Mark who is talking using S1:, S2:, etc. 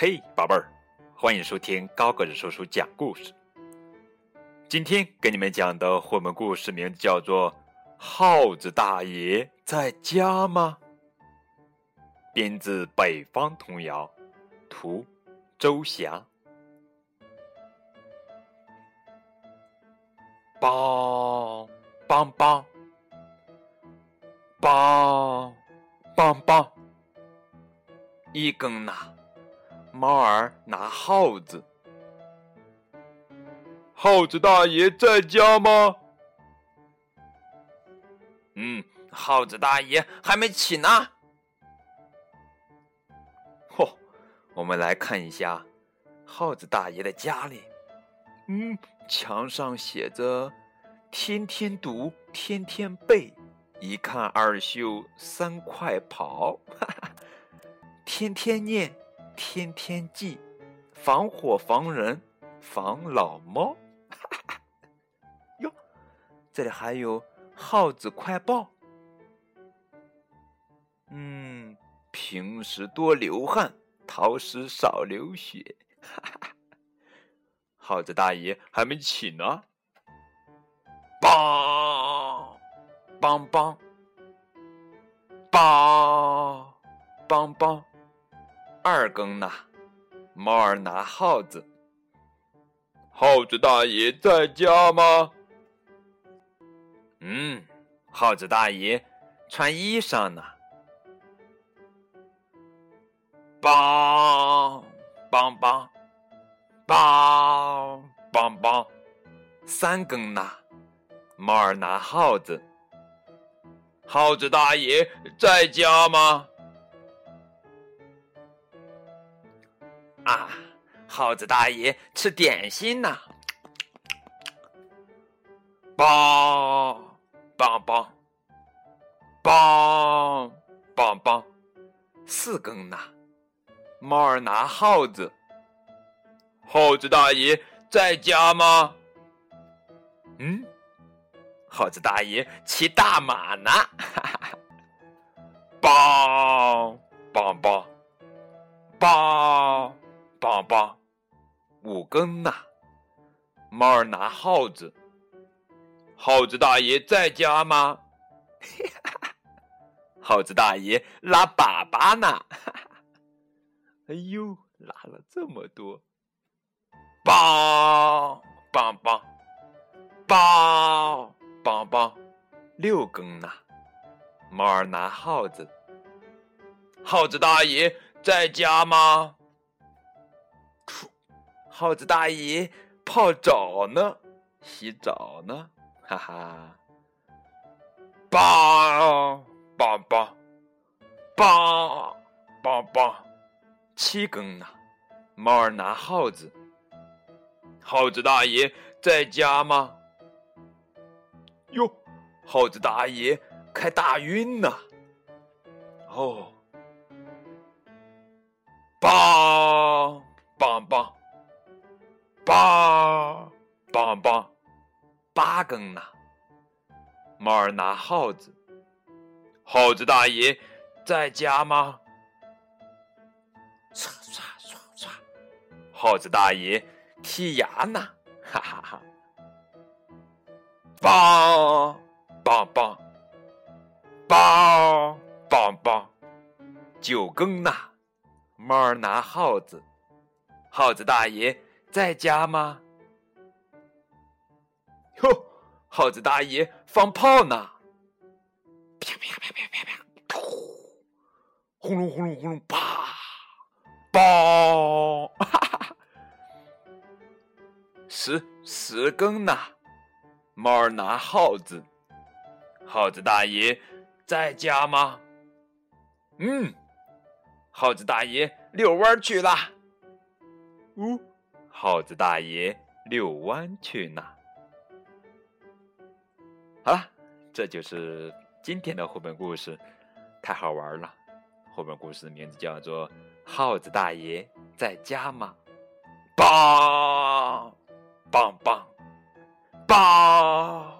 S1: 嘿，宝贝儿，欢迎收听高个子叔叔讲故事。今天给你们讲的绘本故事名字叫做《耗子大爷在家吗》，编自《北方童谣》，图周霞。梆梆梆梆梆梆，一更呐。猫儿拿耗子，耗子大爷在家吗？
S2: 嗯，耗子大爷还没起呢。
S1: 嚯，我们来看一下耗子大爷的家里。嗯，墙上写着“天天读，天天背，一看二秀三块跑”，哈哈，天天念。天天记，防火防人防老猫。哟，这里还有耗子快报。嗯，平时多流汗，逃时少流血。耗子大爷还没起呢。梆梆梆梆梆梆。二更呢，猫儿拿耗子。耗子大爷在家吗？
S2: 嗯，耗子大爷穿衣裳呢。梆梆梆梆梆梆，三更呐，猫儿拿耗子。耗子大爷在家吗？啊，耗子大爷吃点心呢！梆梆梆梆梆梆，四更呢，猫儿拿耗子。耗子大爷在家吗？嗯，耗子大爷骑大马呢！哈哈哈！梆梆梆梆。梆梆，五更呐，猫儿拿耗子。耗子大爷在家吗？耗子大爷拉粑粑呢。
S1: 哎呦，拉了这么多！
S2: 梆梆梆梆梆梆，六更呐，猫儿拿耗子。耗子大爷在家吗？耗子大爷泡澡呢，洗澡呢，哈哈！梆梆梆梆梆梆，七更呢，猫儿拿耗子。耗子大爷在家吗？哟，耗子大爷开大运呢。哦，梆梆梆。梆梆梆，八更呐，猫儿拿耗子。耗子大爷在家吗？唰唰唰唰，耗子大爷剔牙呢，哈哈哈！梆梆梆梆梆梆，九更呐，猫儿拿耗子。耗子大爷。在家吗？哟，耗子大爷放炮呢！啪啪啪啪啪啪，噗！轰隆轰隆轰隆，啪！爆！哈哈！十十更呢，猫儿拿耗子。耗子大爷在家吗？嗯，耗子大爷遛弯去了。呜。耗子大爷遛弯去哪。好了，这就是今天的绘本故事，太好玩了。绘本故事的名字叫做《耗子大爷在家吗》。梆梆梆梆梆梆。